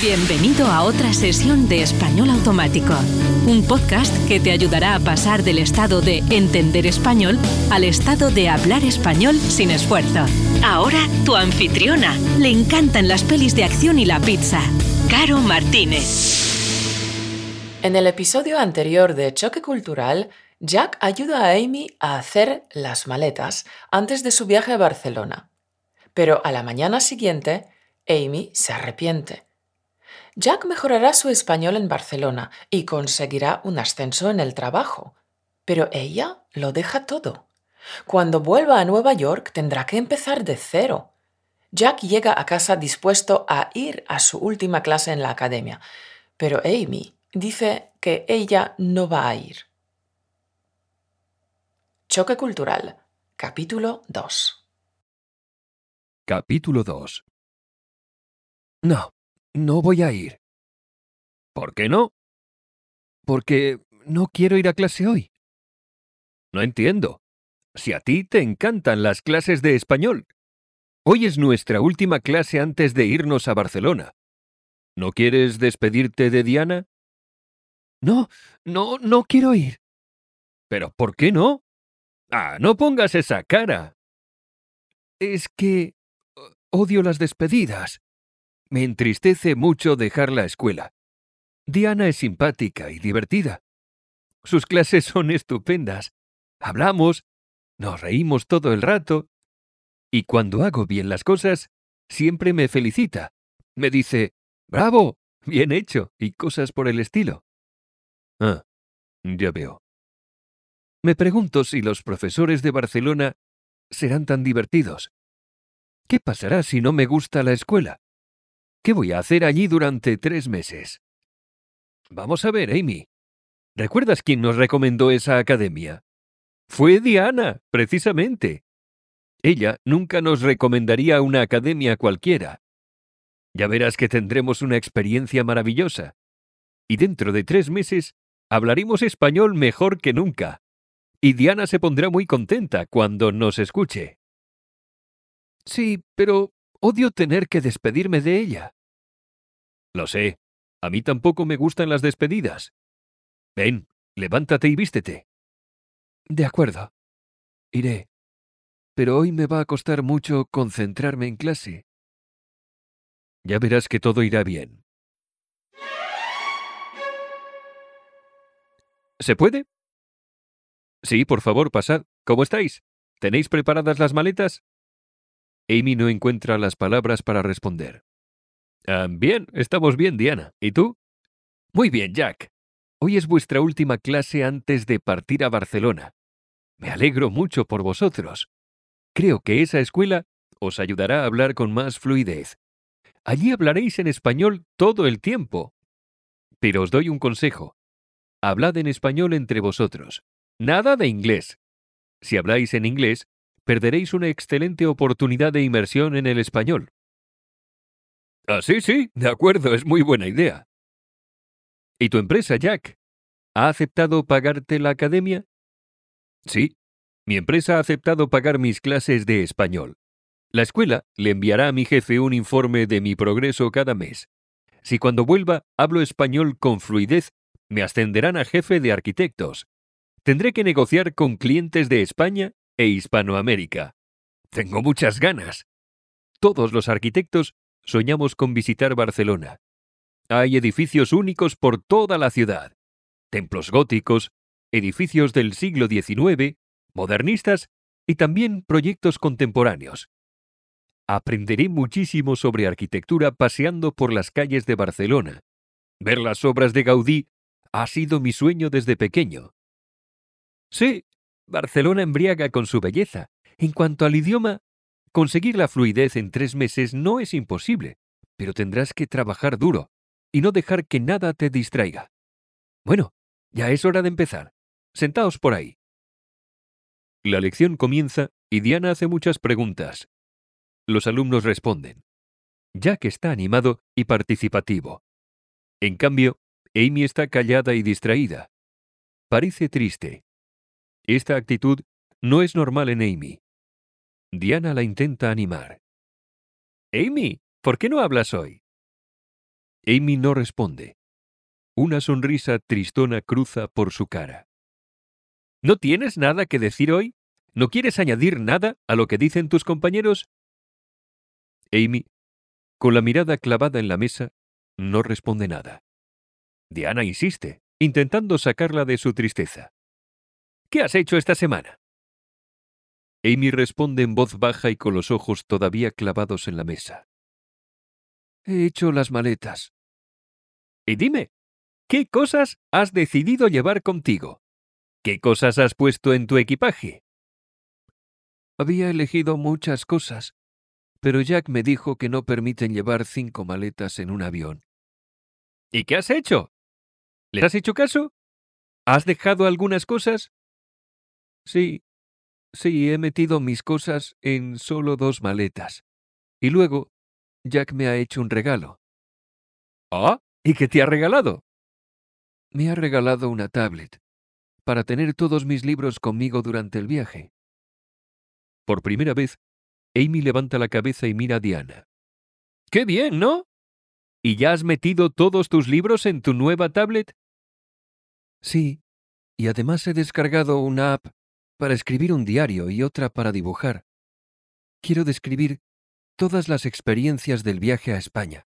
Bienvenido a otra sesión de Español Automático, un podcast que te ayudará a pasar del estado de entender español al estado de hablar español sin esfuerzo. Ahora tu anfitriona. Le encantan las pelis de acción y la pizza. Caro Martínez. En el episodio anterior de Choque Cultural, Jack ayuda a Amy a hacer las maletas antes de su viaje a Barcelona. Pero a la mañana siguiente, Amy se arrepiente Jack mejorará su español en Barcelona y conseguirá un ascenso en el trabajo. Pero ella lo deja todo. Cuando vuelva a Nueva York tendrá que empezar de cero. Jack llega a casa dispuesto a ir a su última clase en la academia, pero Amy dice que ella no va a ir. Choque Cultural, capítulo 2. Capítulo 2. No, no voy a ir. ¿Por qué no? Porque no quiero ir a clase hoy. No entiendo. Si a ti te encantan las clases de español. Hoy es nuestra última clase antes de irnos a Barcelona. ¿No quieres despedirte de Diana? No, no, no quiero ir. ¿Pero por qué no? Ah, no pongas esa cara. Es que odio las despedidas. Me entristece mucho dejar la escuela. Diana es simpática y divertida. Sus clases son estupendas. Hablamos, nos reímos todo el rato. Y cuando hago bien las cosas, siempre me felicita. Me dice, bravo, bien hecho, y cosas por el estilo. Ah, ya veo. Me pregunto si los profesores de Barcelona serán tan divertidos. ¿Qué pasará si no me gusta la escuela? ¿Qué voy a hacer allí durante tres meses? Vamos a ver, Amy. ¿Recuerdas quién nos recomendó esa academia? Fue Diana, precisamente. Ella nunca nos recomendaría una academia cualquiera. Ya verás que tendremos una experiencia maravillosa. Y dentro de tres meses hablaremos español mejor que nunca. Y Diana se pondrá muy contenta cuando nos escuche. Sí, pero Odio tener que despedirme de ella. Lo sé. A mí tampoco me gustan las despedidas. Ven, levántate y vístete. De acuerdo. Iré. Pero hoy me va a costar mucho concentrarme en clase. Ya verás que todo irá bien. ¿Se puede? Sí, por favor, pasad. ¿Cómo estáis? ¿Tenéis preparadas las maletas? Amy no encuentra las palabras para responder. Ah, bien, estamos bien, Diana. ¿Y tú? Muy bien, Jack. Hoy es vuestra última clase antes de partir a Barcelona. Me alegro mucho por vosotros. Creo que esa escuela os ayudará a hablar con más fluidez. Allí hablaréis en español todo el tiempo. Pero os doy un consejo. Hablad en español entre vosotros. Nada de inglés. Si habláis en inglés, perderéis una excelente oportunidad de inmersión en el español. Ah, sí, sí, de acuerdo, es muy buena idea. ¿Y tu empresa, Jack? ¿Ha aceptado pagarte la academia? Sí, mi empresa ha aceptado pagar mis clases de español. La escuela le enviará a mi jefe un informe de mi progreso cada mes. Si cuando vuelva hablo español con fluidez, me ascenderán a jefe de arquitectos. Tendré que negociar con clientes de España e Hispanoamérica. Tengo muchas ganas. Todos los arquitectos soñamos con visitar Barcelona. Hay edificios únicos por toda la ciudad. Templos góticos, edificios del siglo XIX, modernistas y también proyectos contemporáneos. Aprenderé muchísimo sobre arquitectura paseando por las calles de Barcelona. Ver las obras de Gaudí ha sido mi sueño desde pequeño. Sí, Barcelona embriaga con su belleza. En cuanto al idioma, conseguir la fluidez en tres meses no es imposible, pero tendrás que trabajar duro y no dejar que nada te distraiga. Bueno, ya es hora de empezar. Sentaos por ahí. La lección comienza y Diana hace muchas preguntas. Los alumnos responden. Jack está animado y participativo. En cambio, Amy está callada y distraída. Parece triste. Esta actitud no es normal en Amy. Diana la intenta animar. Amy, ¿por qué no hablas hoy? Amy no responde. Una sonrisa tristona cruza por su cara. ¿No tienes nada que decir hoy? ¿No quieres añadir nada a lo que dicen tus compañeros? Amy, con la mirada clavada en la mesa, no responde nada. Diana insiste, intentando sacarla de su tristeza. ¿Qué has hecho esta semana? Amy responde en voz baja y con los ojos todavía clavados en la mesa. He hecho las maletas. Y dime, ¿qué cosas has decidido llevar contigo? ¿Qué cosas has puesto en tu equipaje? Había elegido muchas cosas, pero Jack me dijo que no permiten llevar cinco maletas en un avión. ¿Y qué has hecho? ¿Le has hecho caso? ¿Has dejado algunas cosas? Sí, sí, he metido mis cosas en solo dos maletas. Y luego, Jack me ha hecho un regalo. ¿Ah? ¿Y qué te ha regalado? Me ha regalado una tablet, para tener todos mis libros conmigo durante el viaje. Por primera vez, Amy levanta la cabeza y mira a Diana. ¡Qué bien, ¿no? ¿Y ya has metido todos tus libros en tu nueva tablet? Sí, y además he descargado una app para escribir un diario y otra para dibujar. Quiero describir todas las experiencias del viaje a España.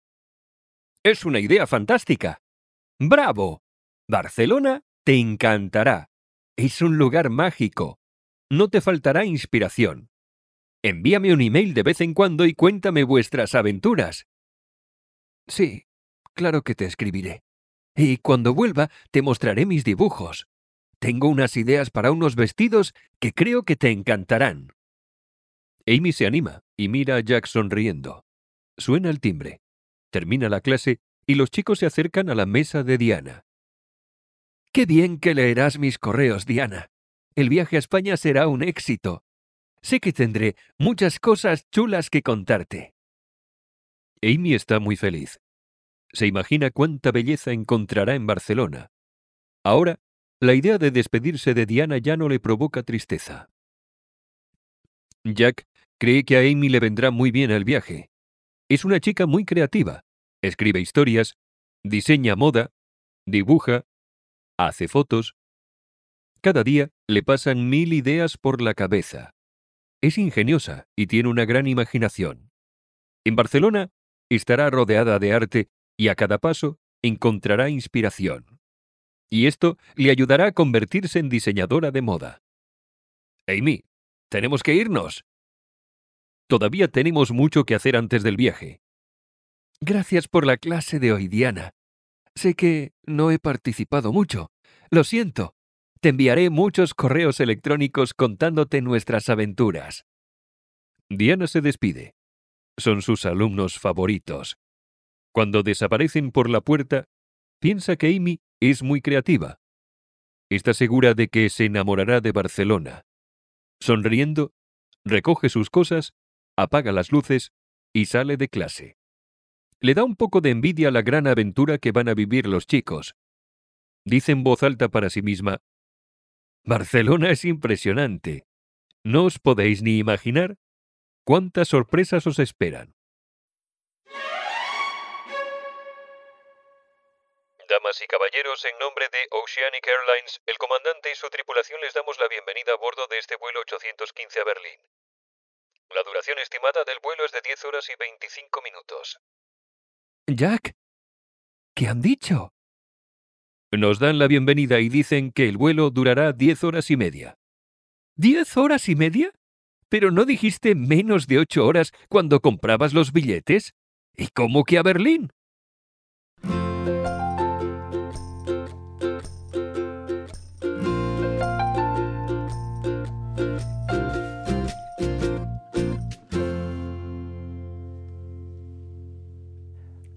Es una idea fantástica. ¡Bravo! Barcelona te encantará. Es un lugar mágico. No te faltará inspiración. Envíame un email de vez en cuando y cuéntame vuestras aventuras. Sí, claro que te escribiré. Y cuando vuelva te mostraré mis dibujos. Tengo unas ideas para unos vestidos que creo que te encantarán. Amy se anima y mira a Jack sonriendo. Suena el timbre. Termina la clase y los chicos se acercan a la mesa de Diana. Qué bien que leerás mis correos, Diana. El viaje a España será un éxito. Sé que tendré muchas cosas chulas que contarte. Amy está muy feliz. Se imagina cuánta belleza encontrará en Barcelona. Ahora, la idea de despedirse de Diana ya no le provoca tristeza. Jack cree que a Amy le vendrá muy bien el viaje. Es una chica muy creativa. Escribe historias, diseña moda, dibuja, hace fotos. Cada día le pasan mil ideas por la cabeza. Es ingeniosa y tiene una gran imaginación. En Barcelona estará rodeada de arte y a cada paso encontrará inspiración. Y esto le ayudará a convertirse en diseñadora de moda. Amy, tenemos que irnos. Todavía tenemos mucho que hacer antes del viaje. Gracias por la clase de hoy, Diana. Sé que no he participado mucho. Lo siento. Te enviaré muchos correos electrónicos contándote nuestras aventuras. Diana se despide. Son sus alumnos favoritos. Cuando desaparecen por la puerta, piensa que Amy es muy creativa. Está segura de que se enamorará de Barcelona. Sonriendo, recoge sus cosas, apaga las luces y sale de clase. Le da un poco de envidia la gran aventura que van a vivir los chicos. Dice en voz alta para sí misma, Barcelona es impresionante. No os podéis ni imaginar cuántas sorpresas os esperan. Damas y caballeros, en nombre de Oceanic Airlines, el comandante y su tripulación les damos la bienvenida a bordo de este vuelo 815 a Berlín. La duración estimada del vuelo es de 10 horas y 25 minutos. Jack, ¿qué han dicho? Nos dan la bienvenida y dicen que el vuelo durará diez horas y media. ¿Diez horas y media? ¿Pero no dijiste menos de ocho horas cuando comprabas los billetes? ¿Y cómo que a Berlín?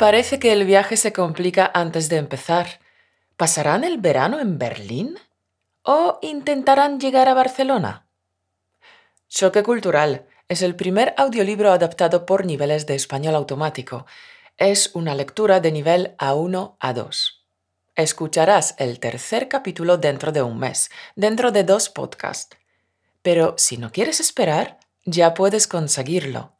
Parece que el viaje se complica antes de empezar. ¿Pasarán el verano en Berlín? ¿O intentarán llegar a Barcelona? Choque Cultural es el primer audiolibro adaptado por niveles de español automático. Es una lectura de nivel A1 a 2. Escucharás el tercer capítulo dentro de un mes, dentro de dos podcasts. Pero si no quieres esperar, ya puedes conseguirlo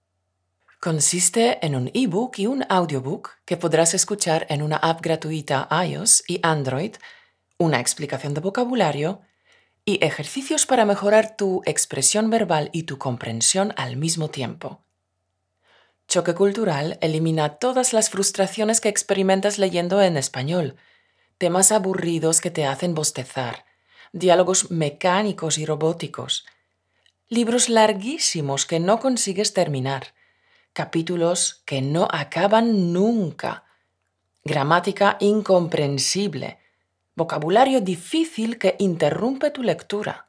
Consiste en un ebook y un audiobook que podrás escuchar en una app gratuita iOS y Android, una explicación de vocabulario y ejercicios para mejorar tu expresión verbal y tu comprensión al mismo tiempo. Choque cultural elimina todas las frustraciones que experimentas leyendo en español, temas aburridos que te hacen bostezar, diálogos mecánicos y robóticos, libros larguísimos que no consigues terminar, capítulos que no acaban nunca, gramática incomprensible, vocabulario difícil que interrumpe tu lectura.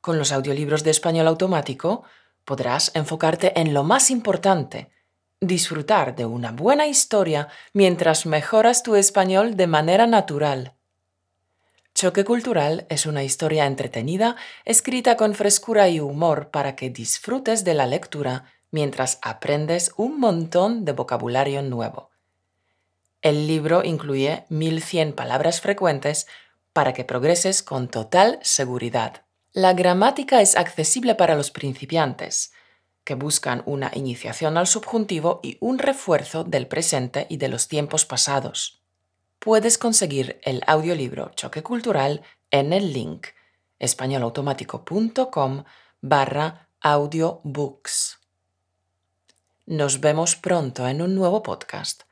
Con los audiolibros de español automático podrás enfocarte en lo más importante, disfrutar de una buena historia mientras mejoras tu español de manera natural. Choque Cultural es una historia entretenida escrita con frescura y humor para que disfrutes de la lectura mientras aprendes un montón de vocabulario nuevo. El libro incluye 1100 palabras frecuentes para que progreses con total seguridad. La gramática es accesible para los principiantes, que buscan una iniciación al subjuntivo y un refuerzo del presente y de los tiempos pasados. Puedes conseguir el audiolibro Choque Cultural en el link españolautomático.com barra audiobooks. Nos vemos pronto en un nuevo podcast.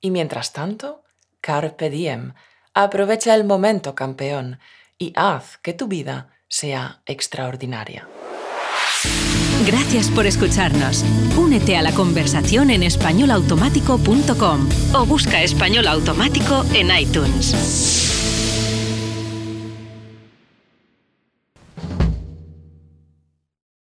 Y mientras tanto, carpe diem, aprovecha el momento campeón y haz que tu vida sea extraordinaria. Gracias por escucharnos. Únete a la conversación en españolautomático.com o busca español automático en iTunes.